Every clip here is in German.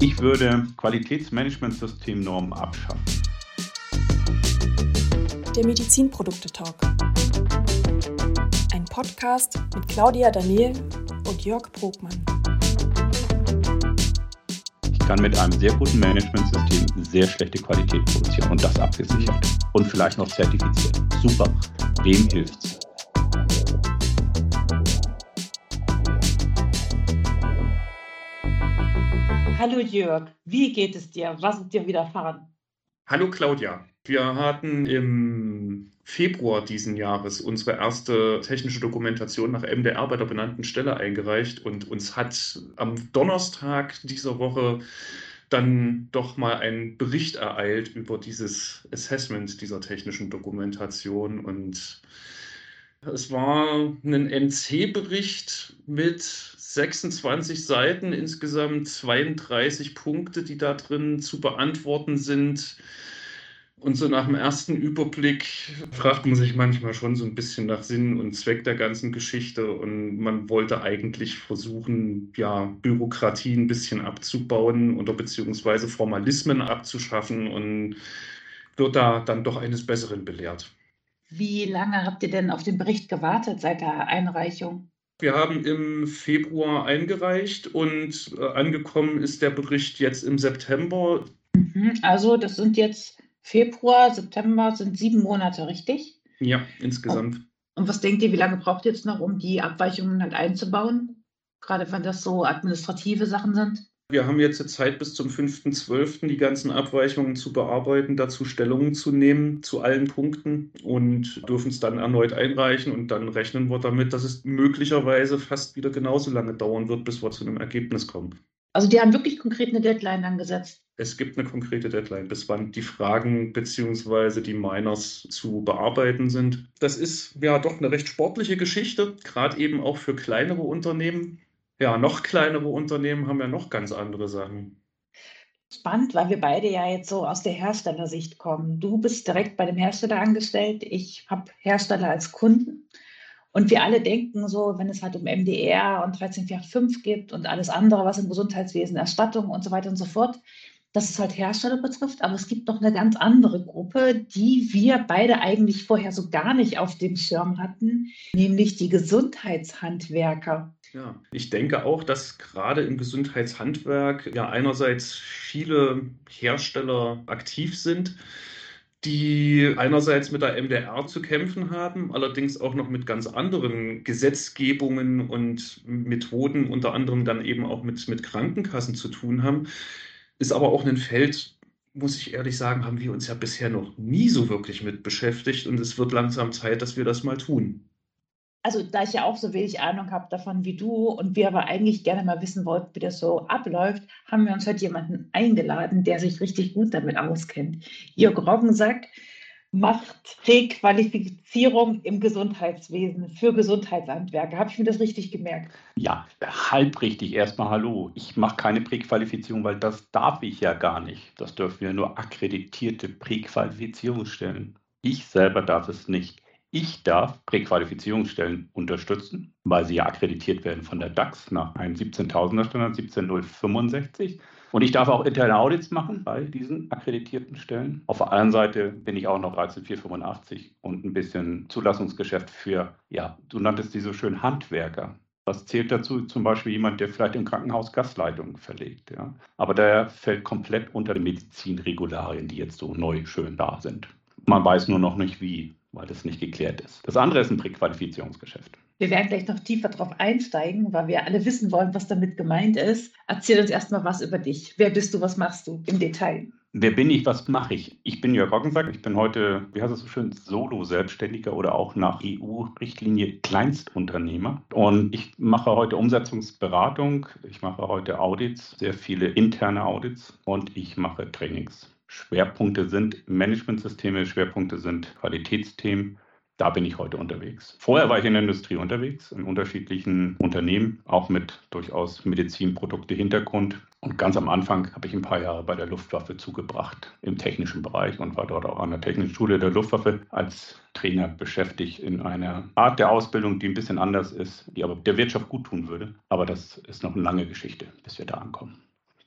Ich würde Qualitätsmanagementsystemnormen abschaffen. Der Medizinprodukte-Talk. Ein Podcast mit Claudia Daniel und Jörg Brogmann. Ich kann mit einem sehr guten Managementsystem sehr schlechte Qualität produzieren und das abgesichert. Und vielleicht noch zertifiziert. Super. Wem hilft's? Hallo Jörg, wie geht es dir? Was ist dir widerfahren? Hallo Claudia. Wir hatten im Februar diesen Jahres unsere erste technische Dokumentation nach MDR bei der benannten Stelle eingereicht und uns hat am Donnerstag dieser Woche dann doch mal ein Bericht ereilt über dieses Assessment dieser technischen Dokumentation und es war ein NC-Bericht mit 26 Seiten, insgesamt 32 Punkte, die da drin zu beantworten sind. Und so nach dem ersten Überblick fragt man sich manchmal schon so ein bisschen nach Sinn und Zweck der ganzen Geschichte. Und man wollte eigentlich versuchen, ja, Bürokratie ein bisschen abzubauen oder beziehungsweise Formalismen abzuschaffen und wird da dann doch eines Besseren belehrt. Wie lange habt ihr denn auf den Bericht gewartet seit der Einreichung? Wir haben im Februar eingereicht und äh, angekommen ist der Bericht jetzt im September. Mhm, also das sind jetzt Februar, September sind sieben Monate, richtig? Ja, insgesamt. Und was denkt ihr, wie lange braucht ihr jetzt noch, um die Abweichungen halt einzubauen? Gerade wenn das so administrative Sachen sind? Wir haben jetzt Zeit bis zum 5.12. die ganzen Abweichungen zu bearbeiten, dazu Stellungen zu nehmen zu allen Punkten und dürfen es dann erneut einreichen und dann rechnen wir damit, dass es möglicherweise fast wieder genauso lange dauern wird, bis wir zu einem Ergebnis kommen. Also die haben wirklich konkret eine Deadline angesetzt. Es gibt eine konkrete Deadline, bis wann die Fragen bzw. die Miners zu bearbeiten sind. Das ist ja doch eine recht sportliche Geschichte, gerade eben auch für kleinere Unternehmen ja, noch kleinere Unternehmen haben ja noch ganz andere Sachen. Spannend, weil wir beide ja jetzt so aus der Herstellersicht kommen. Du bist direkt bei dem Hersteller angestellt, ich habe Hersteller als Kunden. Und wir alle denken so, wenn es halt um MDR und 13485 geht und alles andere, was im Gesundheitswesen, Erstattung und so weiter und so fort, dass es halt Hersteller betrifft, aber es gibt noch eine ganz andere Gruppe, die wir beide eigentlich vorher so gar nicht auf dem Schirm hatten, nämlich die Gesundheitshandwerker. Ja, ich denke auch, dass gerade im Gesundheitshandwerk ja einerseits viele Hersteller aktiv sind, die einerseits mit der MDR zu kämpfen haben, allerdings auch noch mit ganz anderen Gesetzgebungen und Methoden, unter anderem dann eben auch mit, mit Krankenkassen zu tun haben, ist aber auch ein Feld, muss ich ehrlich sagen, haben wir uns ja bisher noch nie so wirklich mit beschäftigt und es wird langsam Zeit, dass wir das mal tun. Also, da ich ja auch so wenig Ahnung habe davon wie du und wir aber eigentlich gerne mal wissen wollten, wie das so abläuft, haben wir uns heute jemanden eingeladen, der sich richtig gut damit auskennt. Jörg Roggen sagt, macht Präqualifizierung im Gesundheitswesen für Gesundheitshandwerker. Habe ich mir das richtig gemerkt? Ja, halb richtig. Erstmal hallo. Ich mache keine Präqualifizierung, weil das darf ich ja gar nicht. Das dürfen wir nur akkreditierte Präqualifizierungsstellen. Ich selber darf es nicht. Ich darf Präqualifizierungsstellen unterstützen, weil sie ja akkreditiert werden von der DAX nach einem 17.000er Standard 17065. Und ich darf auch interne Audits machen bei diesen akkreditierten Stellen. Auf der anderen Seite bin ich auch noch 13485 und ein bisschen Zulassungsgeschäft für, ja, du nanntest die so schön Handwerker. Was zählt dazu? Zum Beispiel jemand, der vielleicht im Krankenhaus Gasleitungen verlegt. Ja. Aber der fällt komplett unter die Medizinregularien, die jetzt so neu schön da sind. Man weiß nur noch nicht wie, weil das nicht geklärt ist. Das andere ist ein Präqualifizierungsgeschäft. Wir werden gleich noch tiefer darauf einsteigen, weil wir alle wissen wollen, was damit gemeint ist. Erzähl uns erstmal was über dich. Wer bist du, was machst du im Detail? Wer bin ich, was mache ich? Ich bin Jörg Roggensack. Ich bin heute, wie heißt es so schön, Solo-Selbstständiger oder auch nach EU-Richtlinie Kleinstunternehmer. Und ich mache heute Umsetzungsberatung, ich mache heute Audits, sehr viele interne Audits und ich mache Trainings. Schwerpunkte sind Managementsysteme, Schwerpunkte sind Qualitätsthemen da bin ich heute unterwegs. Vorher war ich in der Industrie unterwegs, in unterschiedlichen Unternehmen, auch mit durchaus Medizinprodukte-Hintergrund. Und ganz am Anfang habe ich ein paar Jahre bei der Luftwaffe zugebracht im technischen Bereich und war dort auch an der Technischen Schule der Luftwaffe als Trainer beschäftigt in einer Art der Ausbildung, die ein bisschen anders ist, die aber der Wirtschaft gut tun würde. Aber das ist noch eine lange Geschichte, bis wir da ankommen.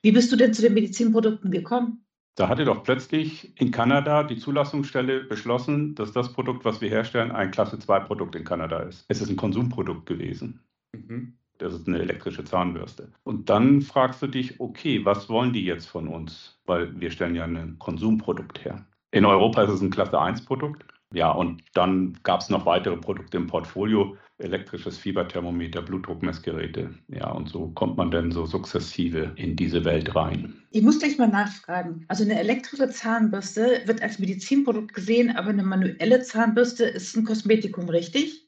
Wie bist du denn zu den Medizinprodukten gekommen? Da hatte doch plötzlich in Kanada die Zulassungsstelle beschlossen, dass das Produkt, was wir herstellen, ein Klasse-2-Produkt in Kanada ist. Es ist ein Konsumprodukt gewesen. Mhm. Das ist eine elektrische Zahnbürste. Und dann fragst du dich, okay, was wollen die jetzt von uns? Weil wir stellen ja ein Konsumprodukt her. In Europa ist es ein Klasse 1 Produkt. Ja, und dann gab es noch weitere Produkte im Portfolio, elektrisches Fieberthermometer, Blutdruckmessgeräte. Ja, und so kommt man dann so sukzessive in diese Welt rein. Ich muss gleich mal nachfragen. Also eine elektrische Zahnbürste wird als Medizinprodukt gesehen, aber eine manuelle Zahnbürste ist ein Kosmetikum, richtig?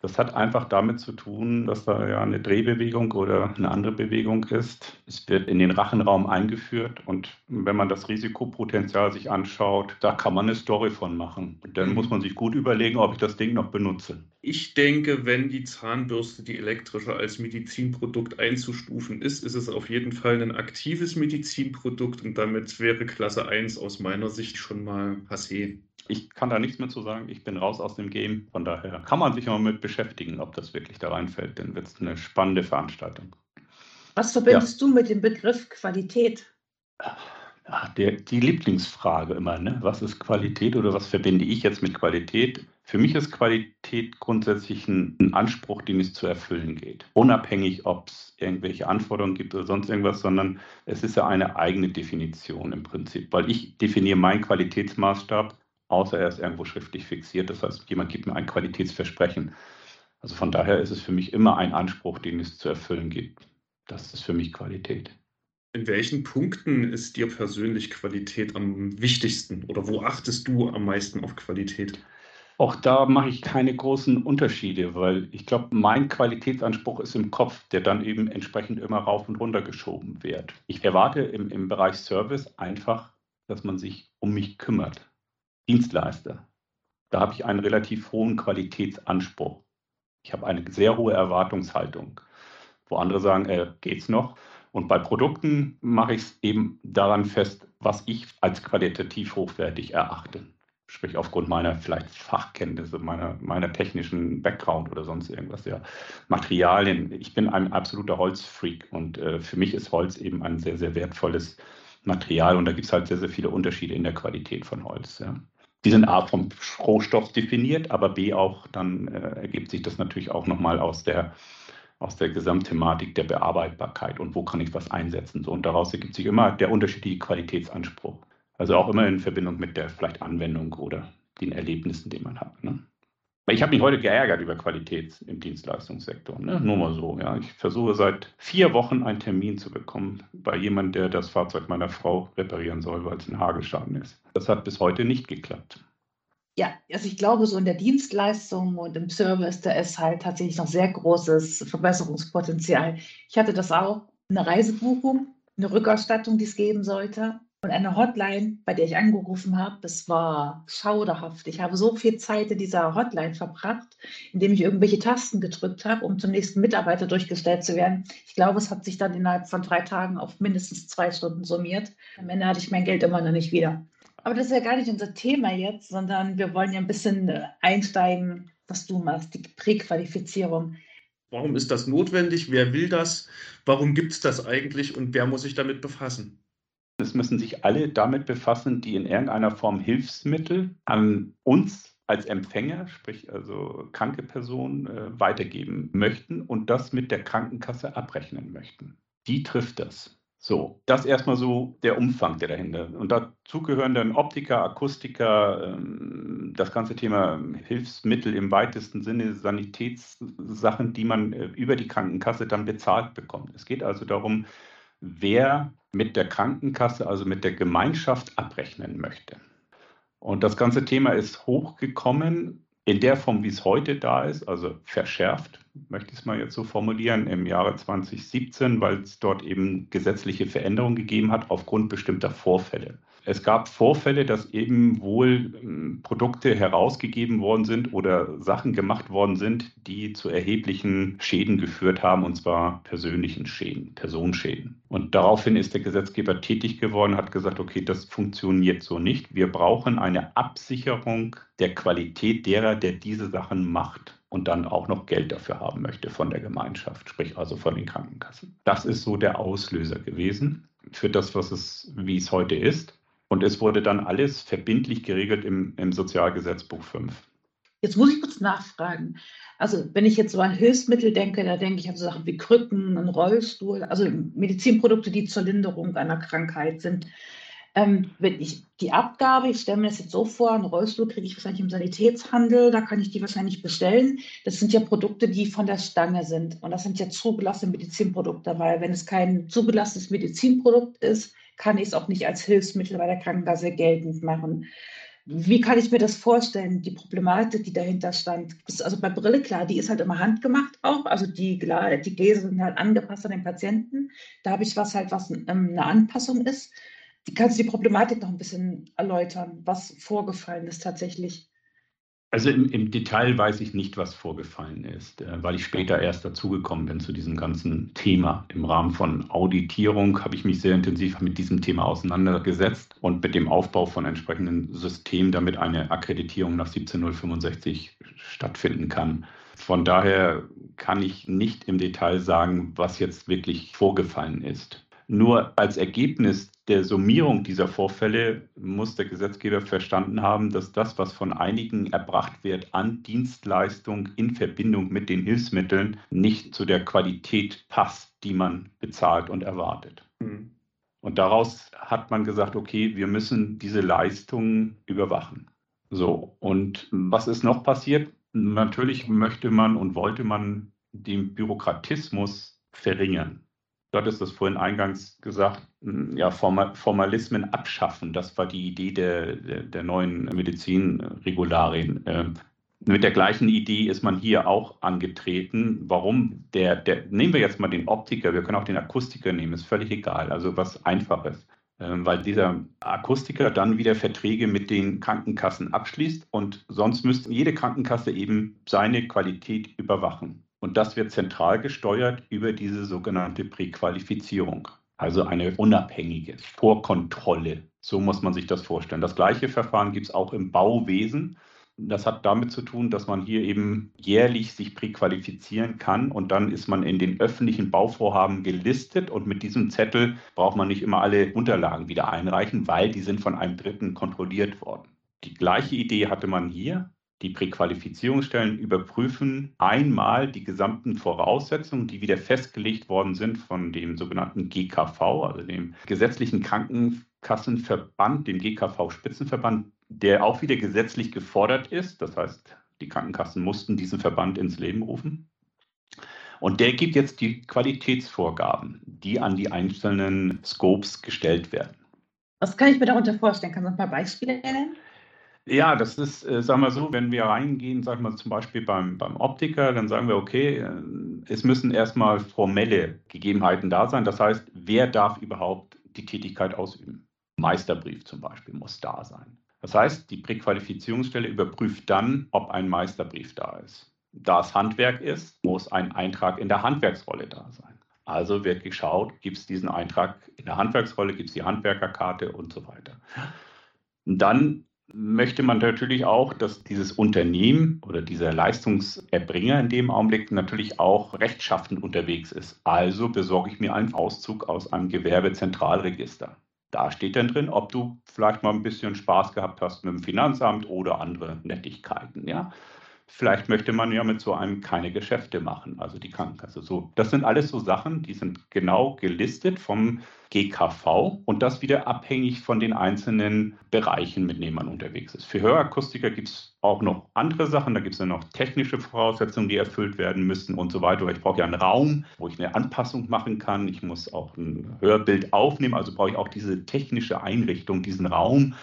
Das hat einfach damit zu tun, dass da ja eine Drehbewegung oder eine andere Bewegung ist. Es wird in den Rachenraum eingeführt und wenn man das Risikopotenzial sich anschaut, da kann man eine Story von machen. Und dann muss man sich gut überlegen, ob ich das Ding noch benutze. Ich denke, wenn die Zahnbürste, die elektrische, als Medizinprodukt einzustufen ist, ist es auf jeden Fall ein aktives Medizinprodukt und damit wäre Klasse 1 aus meiner Sicht schon mal passé. Ich kann da nichts mehr zu sagen. Ich bin raus aus dem Game. Von daher kann man sich immer mit beschäftigen, ob das wirklich da reinfällt. Dann wird es eine spannende Veranstaltung. Was verbindest ja. du mit dem Begriff Qualität? Ja, der, die Lieblingsfrage immer, ne? was ist Qualität oder was verbinde ich jetzt mit Qualität? Für mich ist Qualität grundsätzlich ein, ein Anspruch, den es zu erfüllen geht. Unabhängig, ob es irgendwelche Anforderungen gibt oder sonst irgendwas, sondern es ist ja eine eigene Definition im Prinzip, weil ich definiere meinen Qualitätsmaßstab außer er ist irgendwo schriftlich fixiert. Das heißt, jemand gibt mir ein Qualitätsversprechen. Also von daher ist es für mich immer ein Anspruch, den es zu erfüllen gibt. Das ist für mich Qualität. In welchen Punkten ist dir persönlich Qualität am wichtigsten oder wo achtest du am meisten auf Qualität? Auch da mache ich keine großen Unterschiede, weil ich glaube, mein Qualitätsanspruch ist im Kopf, der dann eben entsprechend immer rauf und runter geschoben wird. Ich erwarte im, im Bereich Service einfach, dass man sich um mich kümmert. Dienstleister. Da habe ich einen relativ hohen Qualitätsanspruch. Ich habe eine sehr hohe Erwartungshaltung, wo andere sagen, äh, geht's noch? Und bei Produkten mache ich es eben daran fest, was ich als qualitativ hochwertig erachte. Sprich aufgrund meiner vielleicht Fachkenntnisse, meiner, meiner technischen Background oder sonst irgendwas, ja. Materialien. Ich bin ein absoluter Holzfreak und äh, für mich ist Holz eben ein sehr, sehr wertvolles Material und da gibt es halt sehr, sehr viele Unterschiede in der Qualität von Holz. Ja. Die sind A vom Rohstoff definiert, aber B auch, dann äh, ergibt sich das natürlich auch nochmal aus der, aus der Gesamtthematik der Bearbeitbarkeit und wo kann ich was einsetzen. So, und daraus ergibt sich immer der unterschiedliche Qualitätsanspruch. Also auch immer in Verbindung mit der vielleicht Anwendung oder den Erlebnissen, die man hat. Ne? Ich habe mich heute geärgert über Qualität im Dienstleistungssektor. Ne? Nur mal so. Ja. Ich versuche seit vier Wochen einen Termin zu bekommen bei jemandem, der das Fahrzeug meiner Frau reparieren soll, weil es ein Hagelschaden ist. Das hat bis heute nicht geklappt. Ja, also ich glaube, so in der Dienstleistung und im Service, da ist halt tatsächlich noch sehr großes Verbesserungspotenzial. Ich hatte das auch, eine Reisebuchung, eine Rückerstattung, die es geben sollte. Und eine Hotline, bei der ich angerufen habe, das war schauderhaft. Ich habe so viel Zeit in dieser Hotline verbracht, indem ich irgendwelche Tasten gedrückt habe, um zum nächsten Mitarbeiter durchgestellt zu werden. Ich glaube, es hat sich dann innerhalb von drei Tagen auf mindestens zwei Stunden summiert. Am Ende hatte ich mein Geld immer noch nicht wieder. Aber das ist ja gar nicht unser Thema jetzt, sondern wir wollen ja ein bisschen äh, einsteigen, was du machst, die Präqualifizierung. Warum ist das notwendig? Wer will das? Warum gibt es das eigentlich und wer muss sich damit befassen? Es müssen sich alle damit befassen, die in irgendeiner Form Hilfsmittel an uns als Empfänger, sprich also kranke Personen, äh, weitergeben möchten und das mit der Krankenkasse abrechnen möchten. Die trifft das. So, das erstmal so der Umfang, der dahinter. Und dazu gehören dann Optiker, Akustiker, ähm, das ganze Thema Hilfsmittel im weitesten Sinne, Sanitätssachen, die man äh, über die Krankenkasse dann bezahlt bekommt. Es geht also darum, wer mit der Krankenkasse, also mit der Gemeinschaft abrechnen möchte. Und das ganze Thema ist hochgekommen in der Form, wie es heute da ist, also verschärft, möchte ich es mal jetzt so formulieren, im Jahre 2017, weil es dort eben gesetzliche Veränderungen gegeben hat aufgrund bestimmter Vorfälle. Es gab Vorfälle, dass eben wohl ähm, Produkte herausgegeben worden sind oder Sachen gemacht worden sind, die zu erheblichen Schäden geführt haben, und zwar persönlichen Schäden, Personenschäden. Und daraufhin ist der Gesetzgeber tätig geworden, hat gesagt, okay, das funktioniert so nicht. Wir brauchen eine Absicherung der Qualität derer, der diese Sachen macht und dann auch noch Geld dafür haben möchte von der Gemeinschaft, sprich also von den Krankenkassen. Das ist so der Auslöser gewesen für das, was es, wie es heute ist. Und es wurde dann alles verbindlich geregelt im, im Sozialgesetzbuch 5. Jetzt muss ich kurz nachfragen. Also wenn ich jetzt so an Hilfsmittel denke, da denke ich an so Sachen wie Krücken, einen Rollstuhl, also Medizinprodukte, die zur Linderung einer Krankheit sind. Ähm, wenn ich die Abgabe, ich stelle mir das jetzt so vor, einen Rollstuhl kriege ich wahrscheinlich im Sanitätshandel, da kann ich die wahrscheinlich bestellen. Das sind ja Produkte, die von der Stange sind. Und das sind ja zugelassene Medizinprodukte, weil wenn es kein zugelassenes Medizinprodukt ist, kann ich es auch nicht als Hilfsmittel bei der Krankenkasse geltend machen. Wie kann ich mir das vorstellen, die Problematik, die dahinter stand? Also bei Brille, klar, die ist halt immer handgemacht auch. Also die, die Gläser sind halt angepasst an den Patienten. Da habe ich was halt, was ähm, eine Anpassung ist. Kannst du die Problematik noch ein bisschen erläutern, was vorgefallen ist tatsächlich? Also im, im, Detail weiß ich nicht, was vorgefallen ist, äh, weil ich später erst dazugekommen bin zu diesem ganzen Thema. Im Rahmen von Auditierung habe ich mich sehr intensiv mit diesem Thema auseinandergesetzt und mit dem Aufbau von entsprechenden Systemen, damit eine Akkreditierung nach 17065 stattfinden kann. Von daher kann ich nicht im Detail sagen, was jetzt wirklich vorgefallen ist. Nur als Ergebnis der Summierung dieser Vorfälle muss der Gesetzgeber verstanden haben, dass das, was von einigen erbracht wird an Dienstleistung in Verbindung mit den Hilfsmitteln, nicht zu der Qualität passt, die man bezahlt und erwartet. Mhm. Und daraus hat man gesagt, okay, wir müssen diese Leistungen überwachen. So, und was ist noch passiert? Natürlich möchte man und wollte man den Bürokratismus verringern. Du hattest das vorhin eingangs gesagt, ja, Formalismen abschaffen. Das war die Idee der, der, der neuen Medizinregularien. Ähm, mit der gleichen Idee ist man hier auch angetreten. Warum? Der, der, nehmen wir jetzt mal den Optiker, wir können auch den Akustiker nehmen, ist völlig egal, also was Einfaches. Ähm, weil dieser Akustiker dann wieder Verträge mit den Krankenkassen abschließt und sonst müsste jede Krankenkasse eben seine Qualität überwachen. Und das wird zentral gesteuert über diese sogenannte Präqualifizierung, also eine unabhängige Vorkontrolle. So muss man sich das vorstellen. Das gleiche Verfahren gibt es auch im Bauwesen. Das hat damit zu tun, dass man hier eben jährlich sich präqualifizieren kann und dann ist man in den öffentlichen Bauvorhaben gelistet und mit diesem Zettel braucht man nicht immer alle Unterlagen wieder einreichen, weil die sind von einem Dritten kontrolliert worden. Die gleiche Idee hatte man hier. Die Präqualifizierungsstellen überprüfen einmal die gesamten Voraussetzungen, die wieder festgelegt worden sind von dem sogenannten GKV, also dem gesetzlichen Krankenkassenverband, dem GKV-Spitzenverband, der auch wieder gesetzlich gefordert ist. Das heißt, die Krankenkassen mussten diesen Verband ins Leben rufen. Und der gibt jetzt die Qualitätsvorgaben, die an die einzelnen Scopes gestellt werden. Was kann ich mir darunter vorstellen? Kann man ein paar Beispiele nennen? Ja, das ist, äh, sagen wir so, wenn wir reingehen, sagen wir zum Beispiel beim, beim Optiker, dann sagen wir, okay, äh, es müssen erstmal formelle Gegebenheiten da sein. Das heißt, wer darf überhaupt die Tätigkeit ausüben? Meisterbrief zum Beispiel muss da sein. Das heißt, die Präqualifizierungsstelle überprüft dann, ob ein Meisterbrief da ist. Da es Handwerk ist, muss ein Eintrag in der Handwerksrolle da sein. Also wird geschaut, gibt es diesen Eintrag in der Handwerksrolle, gibt es die Handwerkerkarte und so weiter. Und dann möchte man natürlich auch, dass dieses Unternehmen oder dieser Leistungserbringer in dem Augenblick natürlich auch rechtschaffend unterwegs ist. Also besorge ich mir einen Auszug aus einem Gewerbezentralregister. Da steht dann drin, ob du vielleicht mal ein bisschen Spaß gehabt hast mit dem Finanzamt oder andere Nettigkeiten. Ja? Vielleicht möchte man ja mit so einem keine Geschäfte machen, also die Krankenkasse. So, das sind alles so Sachen, die sind genau gelistet vom GKV und das wieder abhängig von den einzelnen Bereichen, mit denen man unterwegs ist. Für Hörakustiker gibt es auch noch andere Sachen, da gibt es ja noch technische Voraussetzungen, die erfüllt werden müssen und so weiter. Ich brauche ja einen Raum, wo ich eine Anpassung machen kann. Ich muss auch ein Hörbild aufnehmen, also brauche ich auch diese technische Einrichtung, diesen Raum,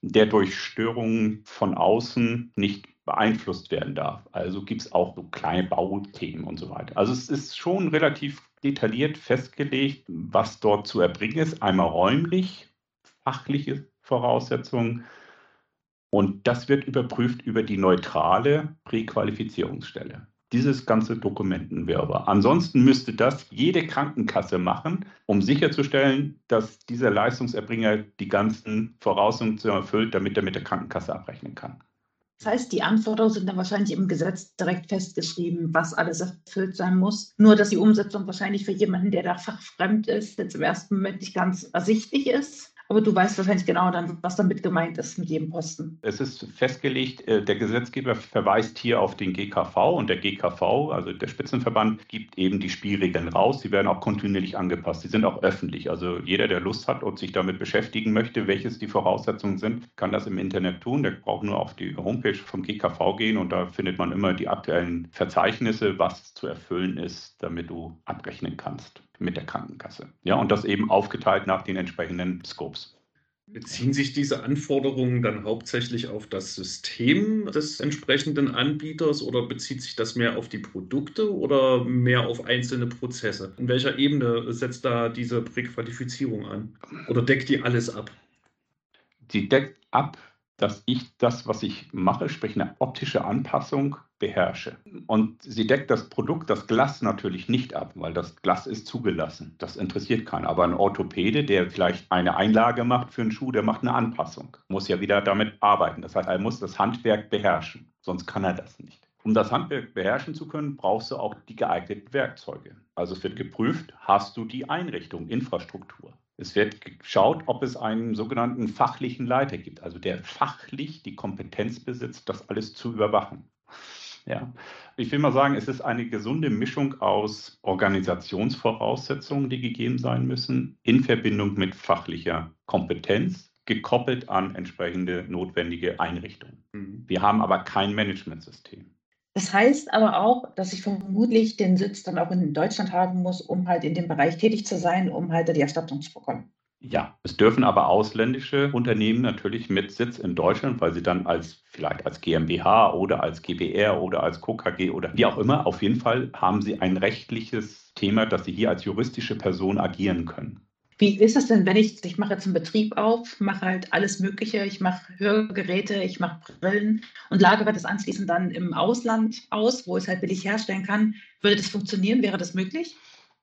der durch Störungen von außen nicht beeinflusst werden darf. Also gibt es auch so kleine Bauthemen und so weiter. Also es ist schon relativ detailliert festgelegt, was dort zu erbringen ist. Einmal räumlich, fachliche Voraussetzungen. Und das wird überprüft über die neutrale Präqualifizierungsstelle dieses ganze Dokumentenwirrwarr. Ansonsten müsste das jede Krankenkasse machen, um sicherzustellen, dass dieser Leistungserbringer die ganzen Voraussetzungen erfüllt, damit er mit der Krankenkasse abrechnen kann. Das heißt, die Anforderungen sind dann wahrscheinlich im Gesetz direkt festgeschrieben, was alles erfüllt sein muss. Nur, dass die Umsetzung wahrscheinlich für jemanden, der da fachfremd ist, jetzt im ersten Moment nicht ganz ersichtlich ist. Aber du weißt wahrscheinlich genau dann, was damit gemeint ist mit jedem Posten. Es ist festgelegt, äh, der Gesetzgeber verweist hier auf den GKV und der GKV, also der Spitzenverband, gibt eben die Spielregeln raus. Sie werden auch kontinuierlich angepasst. Sie sind auch öffentlich. Also jeder, der Lust hat und sich damit beschäftigen möchte, welches die Voraussetzungen sind, kann das im Internet tun. Der braucht nur auf die Homepage vom GKV gehen und da findet man immer die aktuellen Verzeichnisse, was zu erfüllen ist, damit du abrechnen kannst mit der Krankenkasse. Ja, und das eben aufgeteilt nach den entsprechenden Scopes. Beziehen sich diese Anforderungen dann hauptsächlich auf das System des entsprechenden Anbieters oder bezieht sich das mehr auf die Produkte oder mehr auf einzelne Prozesse? In welcher Ebene setzt da diese Präqualifizierung an? Oder deckt die alles ab? Die deckt ab dass ich das, was ich mache, sprich eine optische Anpassung, beherrsche. Und sie deckt das Produkt, das Glas natürlich nicht ab, weil das Glas ist zugelassen. Das interessiert keinen. Aber ein Orthopäde, der vielleicht eine Einlage macht für einen Schuh, der macht eine Anpassung. Muss ja wieder damit arbeiten. Das heißt, er muss das Handwerk beherrschen. Sonst kann er das nicht. Um das Handwerk beherrschen zu können, brauchst du auch die geeigneten Werkzeuge. Also es wird geprüft, hast du die Einrichtung, Infrastruktur. Es wird geschaut, ob es einen sogenannten fachlichen Leiter gibt, also der fachlich die Kompetenz besitzt, das alles zu überwachen. Ja. Ich will mal sagen, es ist eine gesunde Mischung aus Organisationsvoraussetzungen, die gegeben sein müssen, in Verbindung mit fachlicher Kompetenz, gekoppelt an entsprechende notwendige Einrichtungen. Mhm. Wir haben aber kein Managementsystem. Das heißt aber auch, dass ich vermutlich den Sitz dann auch in Deutschland haben muss, um halt in dem Bereich tätig zu sein, um halt die Erstattung zu bekommen. Ja, es dürfen aber ausländische Unternehmen natürlich mit Sitz in Deutschland, weil sie dann als vielleicht als GmbH oder als GBR oder als KKG oder wie auch immer, auf jeden Fall haben sie ein rechtliches Thema, dass sie hier als juristische Person agieren können. Wie ist es denn, wenn ich, ich mache jetzt einen Betrieb auf, mache halt alles Mögliche, ich mache Hörgeräte, ich mache Brillen und lagere das anschließend dann im Ausland aus, wo ich es halt billig herstellen kann. Würde das funktionieren? Wäre das möglich?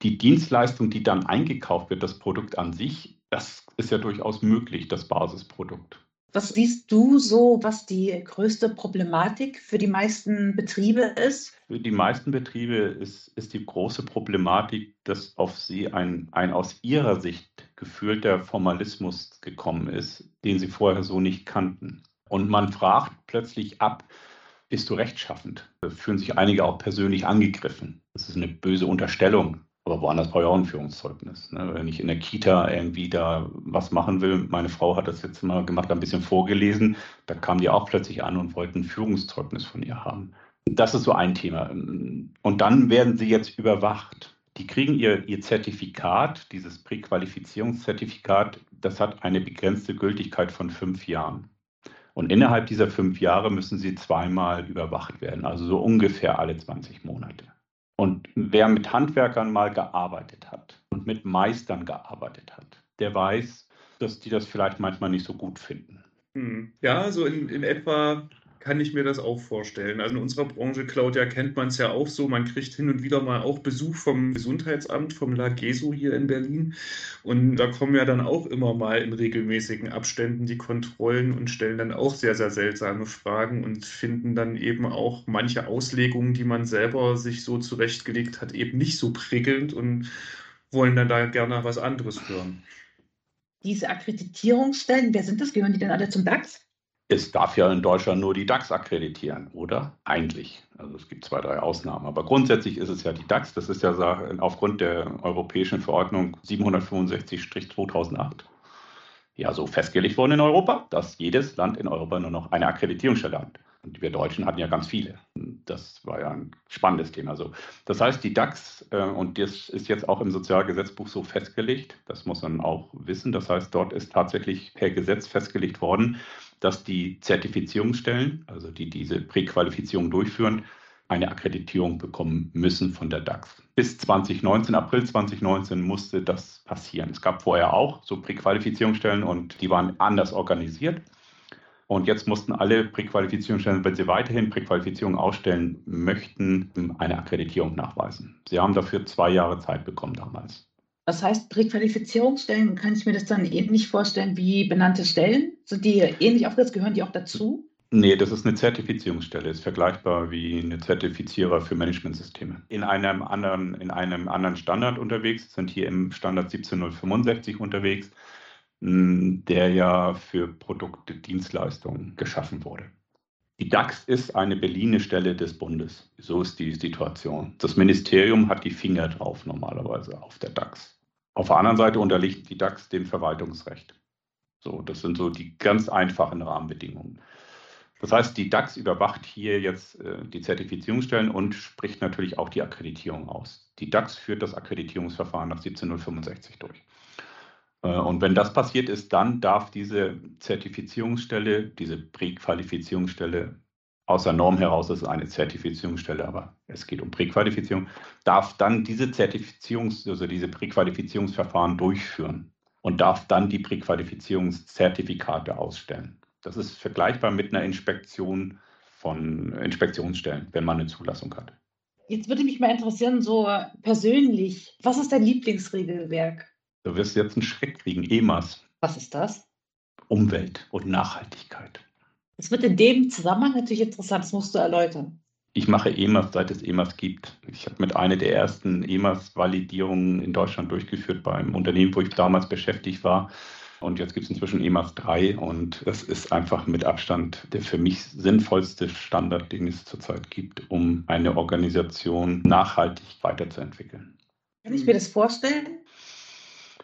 Die Dienstleistung, die dann eingekauft wird, das Produkt an sich, das ist ja durchaus möglich, das Basisprodukt. Was siehst du so, was die größte Problematik für die meisten Betriebe ist? Für die meisten Betriebe ist, ist die große Problematik, dass auf sie ein, ein aus ihrer Sicht gefühlter Formalismus gekommen ist, den sie vorher so nicht kannten. Und man fragt plötzlich ab, bist du rechtschaffend? Da fühlen sich einige auch persönlich angegriffen. Das ist eine böse Unterstellung. Aber woanders brauche ich auch ein Führungszeugnis. Ne? Wenn ich in der Kita irgendwie da was machen will, meine Frau hat das jetzt mal gemacht, ein bisschen vorgelesen, da kamen die auch plötzlich an und wollten ein Führungszeugnis von ihr haben. Das ist so ein Thema. Und dann werden sie jetzt überwacht. Die kriegen ihr, ihr Zertifikat, dieses Präqualifizierungszertifikat, das hat eine begrenzte Gültigkeit von fünf Jahren. Und innerhalb dieser fünf Jahre müssen sie zweimal überwacht werden, also so ungefähr alle 20 Monate. Und wer mit Handwerkern mal gearbeitet hat und mit Meistern gearbeitet hat, der weiß, dass die das vielleicht manchmal nicht so gut finden. Hm. Ja, so in, in etwa kann ich mir das auch vorstellen. Also in unserer Branche, Claudia, kennt man es ja auch so. Man kriegt hin und wieder mal auch Besuch vom Gesundheitsamt, vom LAGESO hier in Berlin. Und da kommen ja dann auch immer mal in regelmäßigen Abständen die Kontrollen und stellen dann auch sehr, sehr seltsame Fragen und finden dann eben auch manche Auslegungen, die man selber sich so zurechtgelegt hat, eben nicht so prickelnd und wollen dann da gerne was anderes hören. Diese Akkreditierungsstellen, wer sind das? Gehören die denn alle zum DAX? Es darf ja in Deutschland nur die DAX akkreditieren, oder? Eigentlich. Also es gibt zwei, drei Ausnahmen. Aber grundsätzlich ist es ja die DAX. Das ist ja aufgrund der europäischen Verordnung 765-2008 ja so festgelegt worden in Europa, dass jedes Land in Europa nur noch eine Akkreditierungsstelle hat. Und wir Deutschen hatten ja ganz viele. Das war ja ein spannendes Thema. So. Das heißt, die DAX, äh, und das ist jetzt auch im Sozialgesetzbuch so festgelegt, das muss man auch wissen. Das heißt, dort ist tatsächlich per Gesetz festgelegt worden, dass die Zertifizierungsstellen, also die diese Präqualifizierung durchführen, eine Akkreditierung bekommen müssen von der DAX. Bis 2019, April 2019 musste das passieren. Es gab vorher auch so Präqualifizierungsstellen und die waren anders organisiert. Und jetzt mussten alle Präqualifizierungsstellen, wenn sie weiterhin Präqualifizierung ausstellen möchten, eine Akkreditierung nachweisen. Sie haben dafür zwei Jahre Zeit bekommen damals. Das heißt, Präqualifizierungsstellen, kann ich mir das dann ähnlich vorstellen wie benannte Stellen? Sind die ähnlich aufgesetzt? Gehören die auch dazu? Nee, das ist eine Zertifizierungsstelle, ist vergleichbar wie eine Zertifizierer für Managementsysteme. In einem anderen, in einem anderen Standard unterwegs, sind hier im Standard 17065 unterwegs, hm, der ja für Produkte, Dienstleistungen geschaffen wurde. Die DAX ist eine Berliner Stelle des Bundes. So ist die Situation. Das Ministerium hat die Finger drauf normalerweise auf der DAX. Auf der anderen Seite unterliegt die DAX dem Verwaltungsrecht. So, das sind so die ganz einfachen Rahmenbedingungen. Das heißt, die DAX überwacht hier jetzt äh, die Zertifizierungsstellen und spricht natürlich auch die Akkreditierung aus. Die DAX führt das Akkreditierungsverfahren nach 17065 durch. Äh, und wenn das passiert ist, dann darf diese Zertifizierungsstelle, diese Präqualifizierungsstelle, aus der Norm heraus das ist eine Zertifizierungsstelle, aber es geht um Präqualifizierung, darf dann diese Zertifizierungs-, also diese Präqualifizierungsverfahren durchführen und darf dann die Präqualifizierungszertifikate ausstellen. Das ist vergleichbar mit einer Inspektion von Inspektionsstellen, wenn man eine Zulassung hat. Jetzt würde mich mal interessieren, so persönlich, was ist dein Lieblingsregelwerk? Du wirst jetzt einen Schreck kriegen, EMAS. Was ist das? Umwelt und Nachhaltigkeit. Das wird in dem Zusammenhang natürlich interessant, das musst du erläutern. Ich mache EMAS, seit es EMAS gibt. Ich habe mit einer der ersten EMAS-Validierungen in Deutschland durchgeführt beim Unternehmen, wo ich damals beschäftigt war. Und jetzt gibt es inzwischen EMAS 3 und das ist einfach mit Abstand der für mich sinnvollste Standard, den es zurzeit gibt, um eine Organisation nachhaltig weiterzuentwickeln. Kann ich mir das vorstellen?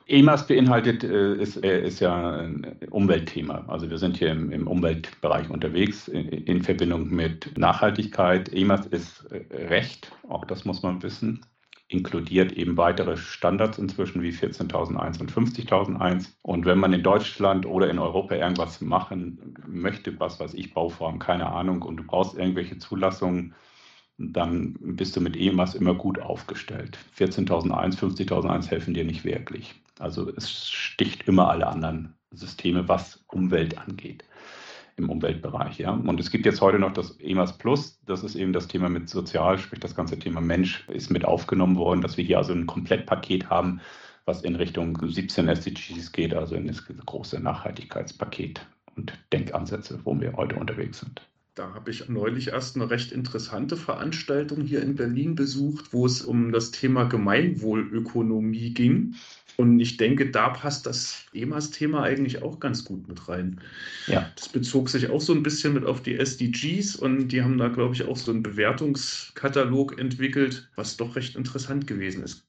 EMAS beinhaltet, äh, ist, äh, ist ja ein Umweltthema. Also wir sind hier im, im Umweltbereich unterwegs in, in, Verbindung mit Nachhaltigkeit. EMAS ist äh, Recht, auch das muss man wissen inkludiert eben weitere Standards inzwischen wie 14.001 und 50.001. Und wenn man in Deutschland oder in Europa irgendwas machen möchte, was weiß ich, Bauform, keine Ahnung, und du brauchst irgendwelche Zulassungen, dann bist du mit EMAS immer gut aufgestellt. 14.001, 50.001 helfen dir nicht wirklich. Also es sticht immer alle anderen Systeme, was Umwelt angeht im Umweltbereich. Ja? Und es gibt jetzt heute noch das EMAS Plus, das ist eben das Thema mit Sozial, sprich das ganze Thema Mensch ist mit aufgenommen worden, dass wir hier also ein Komplettpaket haben, was in Richtung 17 SDGs geht, also in das große Nachhaltigkeitspaket und Denkansätze, wo wir heute unterwegs sind. Da habe ich neulich erst eine recht interessante Veranstaltung hier in Berlin besucht, wo es um das Thema Gemeinwohlökonomie ging. Und ich denke, da passt das EMAS-Thema eigentlich auch ganz gut mit rein. Ja. Das bezog sich auch so ein bisschen mit auf die SDGs und die haben da, glaube ich, auch so einen Bewertungskatalog entwickelt, was doch recht interessant gewesen ist.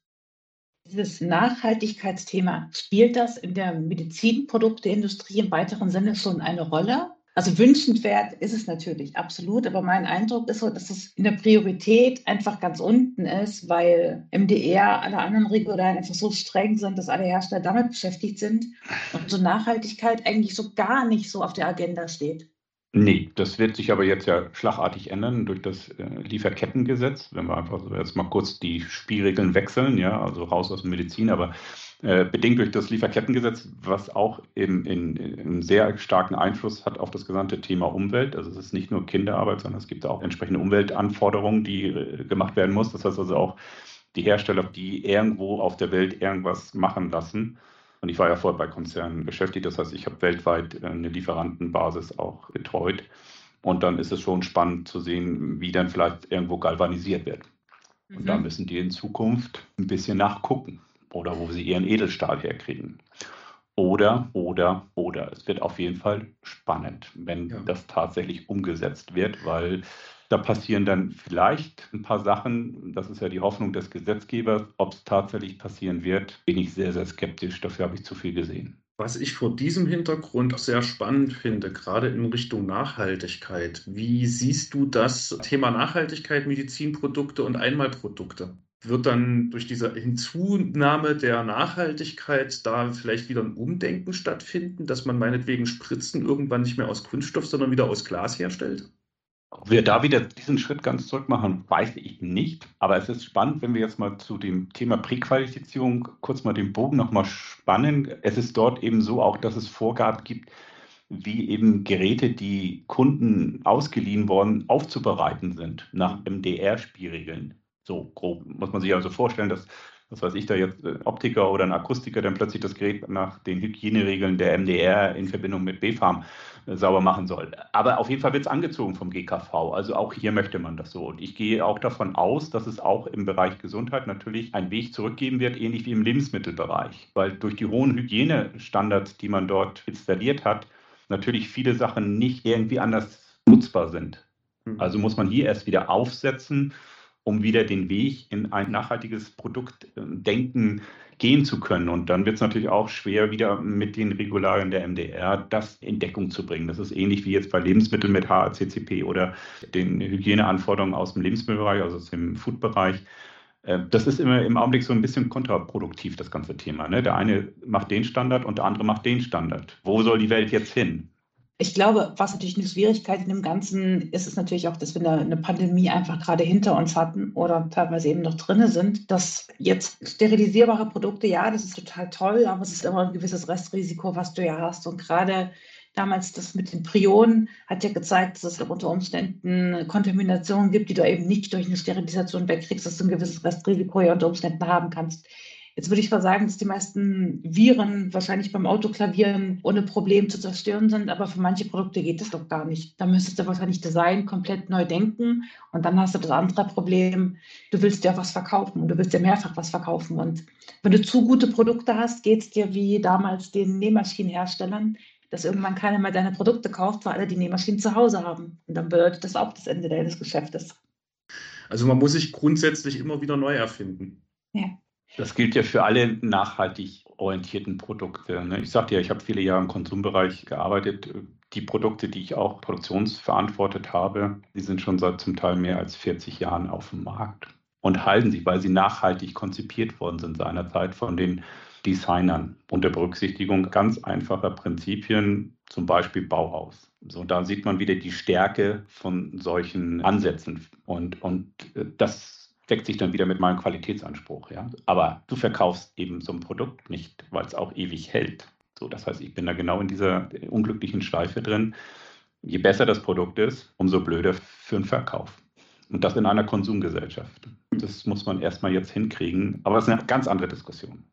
Dieses Nachhaltigkeitsthema, spielt das in der Medizinprodukteindustrie im weiteren Sinne schon eine Rolle? Also wünschenswert ist es natürlich, absolut. Aber mein Eindruck ist so, dass es in der Priorität einfach ganz unten ist, weil MDR, alle anderen Regularien einfach so streng sind, dass alle Hersteller damit beschäftigt sind und so Nachhaltigkeit eigentlich so gar nicht so auf der Agenda steht. Nee, das wird sich aber jetzt ja schlagartig ändern durch das äh, Lieferkettengesetz. Wenn wir einfach jetzt mal kurz die Spielregeln wechseln, ja, also raus aus der Medizin, aber äh, bedingt durch das Lieferkettengesetz, was auch in, in sehr starken Einfluss hat auf das gesamte Thema Umwelt. Also es ist nicht nur Kinderarbeit, sondern es gibt auch entsprechende Umweltanforderungen, die äh, gemacht werden muss. Das heißt also auch die Hersteller, die irgendwo auf der Welt irgendwas machen lassen, und ich war ja vorher bei Konzernen beschäftigt, das heißt, ich habe weltweit äh, eine Lieferantenbasis auch betreut. Und dann ist es schon spannend zu sehen, wie dann vielleicht irgendwo galvanisiert wird. Und mhm. da müssen die in Zukunft ein bisschen nachgucken oder wo sie ihren Edelstahl herkriegen. Oder, oder, oder. Es wird auf jeden Fall spannend, wenn ja. das tatsächlich umgesetzt wird, weil da passieren dann vielleicht ein paar Sachen. Das ist ja die Hoffnung des Gesetzgebers. Ob es tatsächlich passieren wird, bin ich sehr, sehr skeptisch. Dafür habe ich zu viel gesehen. Was ich vor diesem Hintergrund sehr spannend finde, gerade in Richtung Nachhaltigkeit. Wie siehst du das Thema Nachhaltigkeit, Medizinprodukte und Einmalprodukte? Wird dann durch diese Hinzunahme der Nachhaltigkeit da vielleicht wieder ein Umdenken stattfinden, dass man meinetwegen Spritzen irgendwann nicht mehr aus Kunststoff, sondern wieder aus Glas herstellt? Ob wir da wieder diesen Schritt ganz zurück machen, weiß ich nicht. Aber es ist spannend, wenn wir jetzt mal zu dem Thema Präqualifizierung kurz mal den Bogen nochmal spannen. Es ist dort eben so auch, dass es Vorgaben gibt, wie eben Geräte, die Kunden ausgeliehen worden, aufzubereiten sind nach MDR-Spielregeln. So grob muss man sich also vorstellen, dass was weiß ich da jetzt, äh, Optiker oder ein Akustiker dann plötzlich das Gerät nach den Hygieneregeln der MDR in Verbindung mit BFARM äh, sauber machen soll. Aber auf jeden Fall wird es angezogen vom GKV. Also auch hier möchte man das so. Und ich gehe auch davon aus, dass es auch im Bereich Gesundheit natürlich einen Weg zurückgeben wird, ähnlich wie im Lebensmittelbereich. Weil durch die hohen Hygienestandards, die man dort installiert hat, natürlich viele Sachen nicht irgendwie anders nutzbar sind. Hm. Also muss man hier erst wieder aufsetzen um wieder den Weg in ein nachhaltiges Produktdenken gehen zu können. Und dann wird es natürlich auch schwer, wieder mit den Regularien der MDR das in Deckung zu bringen. Das ist ähnlich wie jetzt bei Lebensmitteln mit HACCP oder den Hygieneanforderungen aus dem Lebensmittelbereich, also aus dem Foodbereich. Äh, das ist immer im Augenblick so ein bisschen kontraproduktiv, das ganze Thema. Ne? Der eine macht den Standard und der andere macht den Standard. Wo soll die Welt jetzt hin? Ich glaube, was natürlich eine Schwierigkeit in dem Ganzen ist, ist natürlich auch, dass wir eine, Pandemie einfach gerade hinter uns hatten oder teilweise eben noch drinne sind, dass jetzt sterilisierbare Produkte, ja, das ist total toll, aber es ist immer ein gewisses Restrisiko, was du ja hast. Und gerade damals das mit den Prionen hat ja gezeigt, dass es unter Umständen Kontaminationen gibt, die du eben nicht durch eine Sterilisation wegkriegst, dass du ein gewisses Restrisiko ja unter Umständen haben kannst. Jetzt würde ich mal sagen, dass die meisten Viren wahrscheinlich beim Autoklavieren ohne Problem zu zerstören sind, aber für manche Produkte geht das doch gar nicht. Da müsstest du wahrscheinlich Design komplett neu denken und dann hast du das andere Problem, du willst ja was verkaufen und du willst ja mehrfach was verkaufen. Und wenn du zu gute Produkte hast, geht es dir wie damals den Nähmaschinenherstellern, dass irgendwann keiner mehr deine Produkte kauft, weil alle die Nähmaschinen zu Hause haben. Und dann bedeutet das auch das Ende deines Geschäftes. Also man muss sich grundsätzlich immer wieder neu erfinden. Ja. Das gilt ja für alle nachhaltig orientierten Produkte. Ne? Ich sagte ja, ich habe viele Jahre im Konsumbereich gearbeitet. Die Produkte, die ich auch produktionsverantwortet habe, die sind schon seit zum Teil mehr als 40 Jahren auf dem Markt und halten sich, weil sie nachhaltig konzipiert worden sind seinerzeit von den Designern unter Berücksichtigung ganz einfacher Prinzipien, zum Beispiel Bauhaus. So, da sieht man wieder die Stärke von solchen Ansätzen. Und, und äh, das deckt sich dann wieder mit meinem Qualitätsanspruch. Ja? Aber du verkaufst eben so ein Produkt nicht, weil es auch ewig hält. So, das heißt, ich bin da genau in dieser unglücklichen Schleife drin. Je besser das Produkt ist, umso blöder für den Verkauf. Und das in einer Konsumgesellschaft. Das muss man erstmal jetzt hinkriegen. Aber das ist eine ganz andere Diskussion.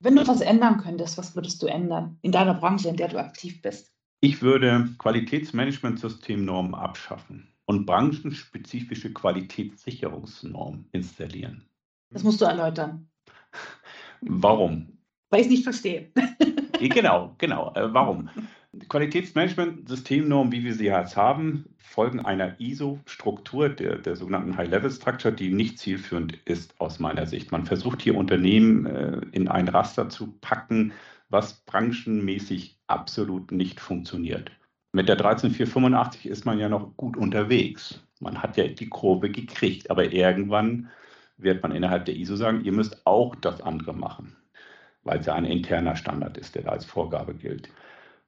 Wenn du was ändern könntest, was würdest du ändern in deiner Branche, in der du aktiv bist? Ich würde Qualitätsmanagementsystemnormen abschaffen und branchenspezifische Qualitätssicherungsnormen installieren. Das musst du erläutern. Warum? Weil ich es nicht verstehe. genau, genau. Äh, warum? Qualitätsmanagement-Systemnormen, wie wir sie jetzt haben, folgen einer ISO-Struktur, der, der sogenannten High-Level-Structure, die nicht zielführend ist aus meiner Sicht. Man versucht hier Unternehmen äh, in ein Raster zu packen, was branchenmäßig absolut nicht funktioniert. Mit der 13485 ist man ja noch gut unterwegs. Man hat ja die Kurve gekriegt, aber irgendwann wird man innerhalb der ISO sagen, ihr müsst auch das andere machen, weil es ja ein interner Standard ist, der da als Vorgabe gilt.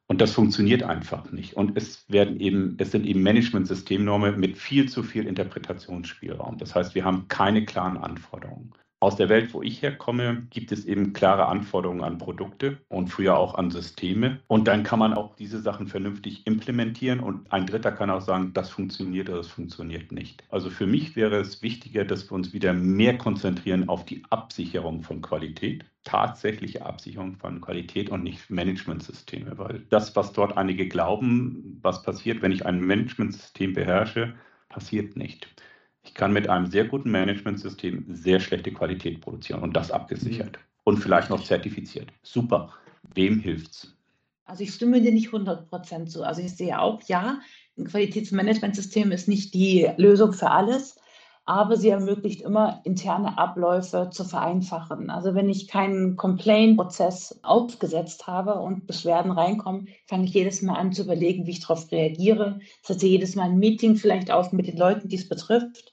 Und das funktioniert einfach nicht. Und es werden eben, es sind eben Management-Systemnormen mit viel zu viel Interpretationsspielraum. Das heißt, wir haben keine klaren Anforderungen. Aus der Welt, wo ich herkomme, gibt es eben klare Anforderungen an Produkte und früher auch an Systeme. Und dann kann man auch diese Sachen vernünftig implementieren. Und ein Dritter kann auch sagen, das funktioniert oder das funktioniert nicht. Also für mich wäre es wichtiger, dass wir uns wieder mehr konzentrieren auf die Absicherung von Qualität, tatsächliche Absicherung von Qualität und nicht Managementsysteme. Weil das, was dort einige glauben, was passiert, wenn ich ein Managementsystem beherrsche, passiert nicht. Ich kann mit einem sehr guten Managementsystem sehr schlechte Qualität produzieren und das abgesichert mhm. und vielleicht noch zertifiziert. Super. Wem hilft's? Also ich stimme dir nicht 100% zu. Also ich sehe auch, ja, ein Qualitätsmanagementsystem ist nicht die Lösung für alles. aber sie ermöglicht immer interne Abläufe zu vereinfachen. Also wenn ich keinen Complaint-Prozess aufgesetzt habe und Beschwerden reinkommen, fange ich jedes Mal an zu überlegen, wie ich darauf reagiere. Setze jedes Mal ein Meeting vielleicht auf mit den Leuten, die es betrifft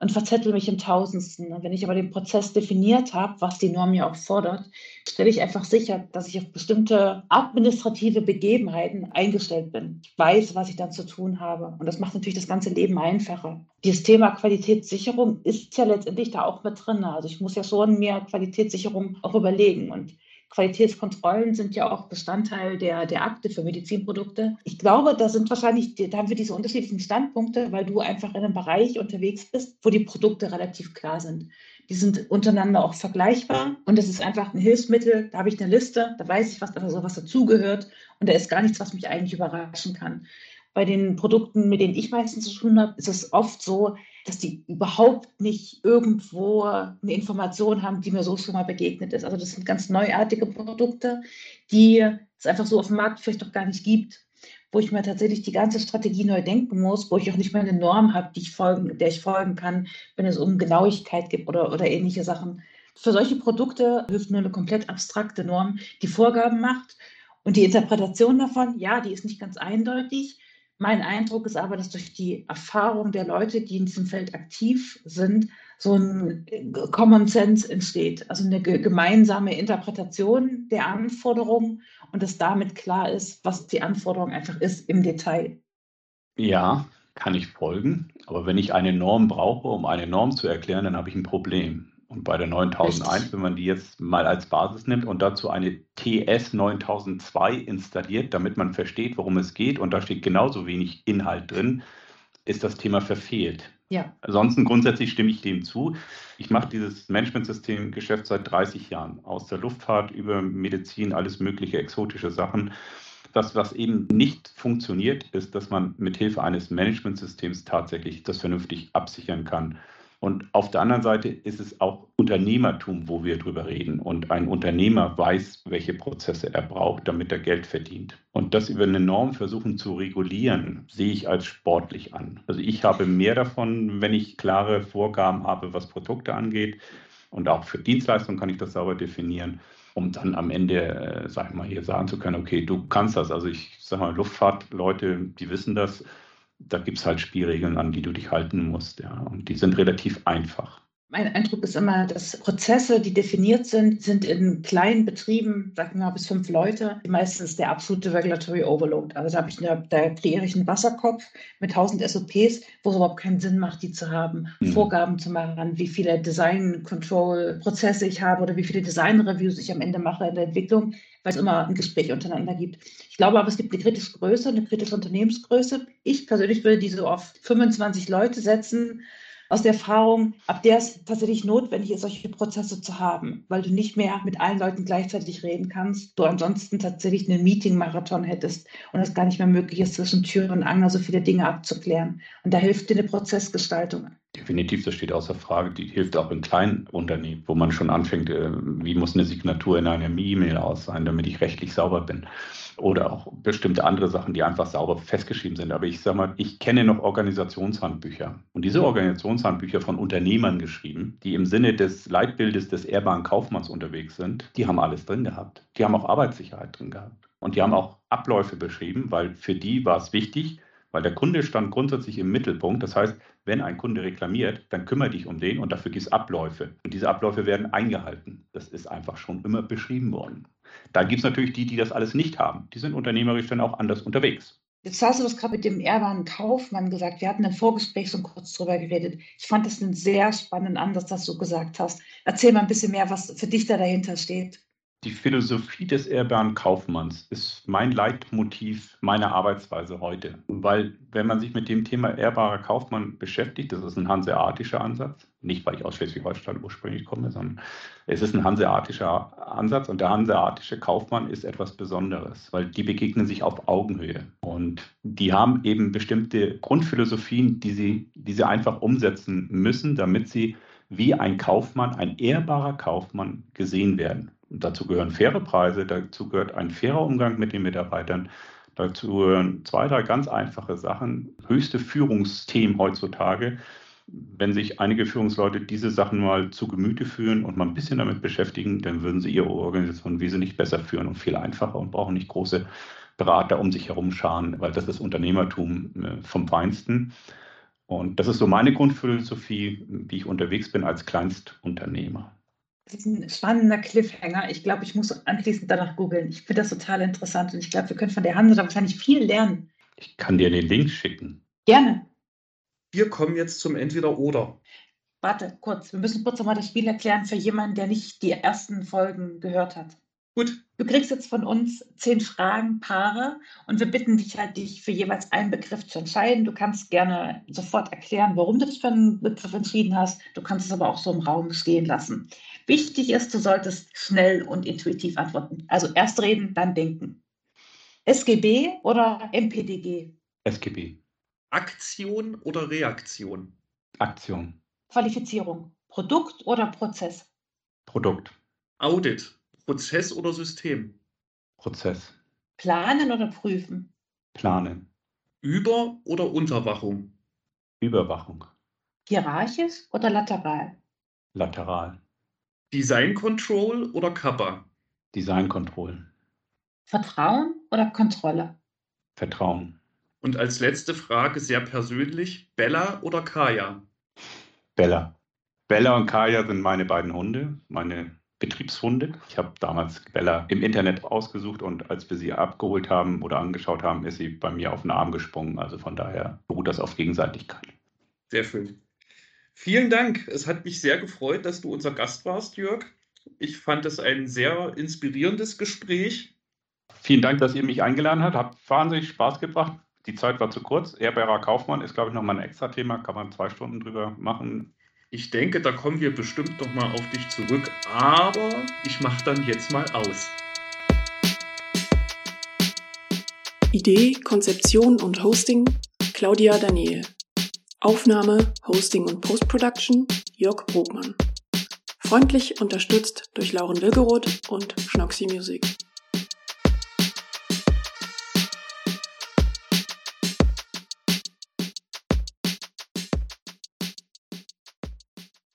und verzettel mich im Tausendsten. Wenn ich aber den Prozess definiert habe, was die Norm ja auch fordert, stelle ich einfach sicher, dass ich auf bestimmte administrative Begebenheiten eingestellt bin. Ich weiß, was ich dann zu tun habe. Und das macht natürlich das ganze Leben einfacher. Dieses Thema Qualitätssicherung ist ja letztendlich da auch mit drin. Also ich muss ja schon mir Qualitätssicherung auch überlegen. Und Qualitätskontrollen sind ja auch Bestandteil der, der Akte für Medizinprodukte. Ich glaube, da sind wahrscheinlich, da haben wir diese unterschiedlichen Standpunkte, weil du einfach in einem Bereich unterwegs bist, wo die Produkte relativ klar sind. Die sind untereinander auch vergleichbar und das ist einfach ein Hilfsmittel. Da habe ich eine Liste, da weiß ich, was, also was dazugehört und da ist gar nichts, was mich eigentlich überraschen kann. Bei den Produkten, mit denen ich meistens zu tun habe, ist es oft so, dass die überhaupt nicht irgendwo eine Information haben, die mir so schon mal begegnet ist. Also das sind ganz neuartige Produkte, die es einfach so auf dem Markt vielleicht noch gar nicht gibt, wo ich mir tatsächlich die ganze Strategie neu denken muss, wo ich auch nicht mehr eine Norm habe, die ich folgen, der ich folgen kann, wenn es um Genauigkeit geht oder, oder ähnliche Sachen. Für solche Produkte hilft nur eine komplett abstrakte Norm, die Vorgaben macht. Und die Interpretation davon, ja, die ist nicht ganz eindeutig, mein Eindruck ist aber, dass durch die Erfahrung der Leute, die in diesem Feld aktiv sind, so ein äh, Common Sense entsteht, also eine gemeinsame Interpretation der Anforderungen und dass damit klar ist, was die Anforderung einfach ist im Detail. Ja, kann ich folgen. Aber wenn ich eine Norm brauche, um eine Norm zu erklären, dann habe ich ein Problem. Und bei der 9001, Richtig. wenn man die jetzt mal als Basis nimmt und dazu eine TS 9002 installiert, damit man versteht, worum es geht, und da steht genauso wenig Inhalt drin, ist das Thema verfehlt. Ja. Ansonsten grundsätzlich stimme ich dem zu. Ich mache dieses Managementsystem-Geschäft seit 30 Jahren. Aus der Luftfahrt über Medizin, alles mögliche exotische Sachen. Das, was eben nicht funktioniert, ist, dass man mit Hilfe eines Managementsystems tatsächlich das vernünftig absichern kann. Und auf der anderen Seite ist es auch Unternehmertum, wo wir drüber reden. Und ein Unternehmer weiß, welche Prozesse er braucht, damit er Geld verdient. Und das über eine Norm versuchen zu regulieren, sehe ich als sportlich an. Also ich habe mehr davon, wenn ich klare Vorgaben habe, was Produkte angeht. Und auch für Dienstleistungen kann ich das sauber definieren um dann am Ende, äh, sag ich mal, hier sagen zu können, okay, du kannst das. Also ich sage mal, Luftfahrtleute, die wissen das da gibt es halt Spielregeln, an die du dich halten musst. Ja. Und die sind relativ einfach. Mein Eindruck ist immer, dass Prozesse, die definiert sind, sind in kleinen Betrieben, sagen wir mal bis fünf Leute, meistens der absolute Regulatory Overload. Also da, ich eine, da kreiere ich einen Wasserkopf mit tausend SOPs, wo es überhaupt keinen Sinn macht, die zu haben, mhm. Vorgaben zu machen, wie viele Design-Control-Prozesse ich habe oder wie viele Design-Reviews ich am Ende mache in der Entwicklung weil es immer ein Gespräch untereinander gibt. Ich glaube aber, es gibt eine kritische Größe, eine kritische Unternehmensgröße. Ich persönlich würde diese auf 25 Leute setzen, aus der Erfahrung, ab der es tatsächlich notwendig ist, solche Prozesse zu haben, weil du nicht mehr mit allen Leuten gleichzeitig reden kannst, du ansonsten tatsächlich einen Meeting-Marathon hättest und es gar nicht mehr möglich ist, zwischen Tür und Angel so viele Dinge abzuklären. Und da hilft dir eine Prozessgestaltung. Definitiv, das steht außer Frage. Die hilft auch in kleinen Unternehmen, wo man schon anfängt, äh, wie muss eine Signatur in einer E-Mail aus sein, damit ich rechtlich sauber bin. Oder auch bestimmte andere Sachen, die einfach sauber festgeschrieben sind. Aber ich sage mal, ich kenne noch Organisationshandbücher. Und diese Organisationshandbücher von Unternehmern geschrieben, die im Sinne des Leitbildes des ehrbaren Kaufmanns unterwegs sind, die haben alles drin gehabt. Die haben auch Arbeitssicherheit drin gehabt. Und die haben auch Abläufe beschrieben, weil für die war es wichtig, weil der Kunde stand grundsätzlich im Mittelpunkt. Das heißt, wenn ein Kunde reklamiert, dann kümmere dich um den und dafür gibt es Abläufe. Und diese Abläufe werden eingehalten. Das ist einfach schon immer beschrieben worden. Da gibt es natürlich die, die das alles nicht haben. Die sind unternehmerisch dann auch anders unterwegs. Jetzt hast du das gerade mit dem ehrbaren Kaufmann gesagt. Wir hatten im Vorgespräch so kurz drüber geredet. Ich fand das einen sehr spannenden Ansatz, dass du gesagt hast. Erzähl mal ein bisschen mehr, was für dich da dahinter steht. Die Philosophie des ehrbaren Kaufmanns ist mein Leitmotiv meiner Arbeitsweise heute. Weil, wenn man sich mit dem Thema ehrbarer Kaufmann beschäftigt, das ist ein hanseatischer Ansatz, nicht weil ich aus Schleswig-Holstein ursprünglich komme, sondern es ist ein hanseatischer Ansatz und der hanseatische Kaufmann ist etwas Besonderes, weil die begegnen sich auf Augenhöhe und die haben eben bestimmte Grundphilosophien, die sie, die sie einfach umsetzen müssen, damit sie wie ein Kaufmann, ein ehrbarer Kaufmann gesehen werden. Und dazu gehören faire Preise, dazu gehört ein fairer Umgang mit den Mitarbeitern, dazu gehören zwei, drei ganz einfache Sachen, höchste Führungsthemen heutzutage, wenn sich einige Führungsleute diese Sachen mal zu Gemüte führen und mal ein bisschen damit beschäftigen, dann würden sie ihre Organisation wesentlich besser führen und viel einfacher und brauchen nicht große Berater um sich herum scharen, weil das ist Unternehmertum äh, vom Feinsten. Und das ist so meine Grundphilosophie, wie ich unterwegs bin als Kleinstunternehmer. Das ist ein spannender Cliffhanger. Ich glaube, ich muss anschließend danach googeln. Ich finde das total interessant und ich glaube, wir können von der Hanse da wahrscheinlich viel lernen. Ich kann dir den Link schicken. Gerne. Wir kommen jetzt zum Entweder-Oder. Warte, kurz. Wir müssen kurz nochmal das Spiel erklären für jemanden, der nicht die ersten Folgen gehört hat. Gut. Du kriegst jetzt von uns zehn Fragen, Paare, und wir bitten dich halt, dich für jeweils einen Begriff zu entscheiden. Du kannst gerne sofort erklären, warum du dich für einen Begriff entschieden hast. Du kannst es aber auch so im Raum stehen lassen. Wichtig ist, du solltest schnell und intuitiv antworten. Also erst reden, dann denken. SGB oder MPDG? SGB. Aktion oder Reaktion? Aktion. Qualifizierung. Produkt oder Prozess? Produkt. Audit. Prozess oder System? Prozess. Planen oder prüfen? Planen. Über- oder Unterwachung? Überwachung. Hierarchisch oder lateral? Lateral. Design Control oder Kappa? Design Control. Vertrauen oder Kontrolle? Vertrauen. Und als letzte Frage sehr persönlich, Bella oder Kaya? Bella. Bella und Kaya sind meine beiden Hunde, meine Betriebshunde. Ich habe damals Bella im Internet ausgesucht und als wir sie abgeholt haben oder angeschaut haben, ist sie bei mir auf den Arm gesprungen. Also von daher beruht das auf Gegenseitigkeit. Sehr schön. Vielen Dank. Es hat mich sehr gefreut, dass du unser Gast warst, Jörg. Ich fand es ein sehr inspirierendes Gespräch. Vielen Dank, dass ihr mich eingeladen habt. Hat wahnsinnig Spaß gebracht. Die Zeit war zu kurz. Ehrbarer Kaufmann ist, glaube ich, nochmal ein extra Thema. Kann man zwei Stunden drüber machen. Ich denke, da kommen wir bestimmt noch mal auf dich zurück, aber ich mache dann jetzt mal aus. Idee, Konzeption und Hosting Claudia Daniel. Aufnahme, Hosting und Postproduction Jörg Brogmann. Freundlich unterstützt durch Lauren Wilgeroth und Schnoxy Music.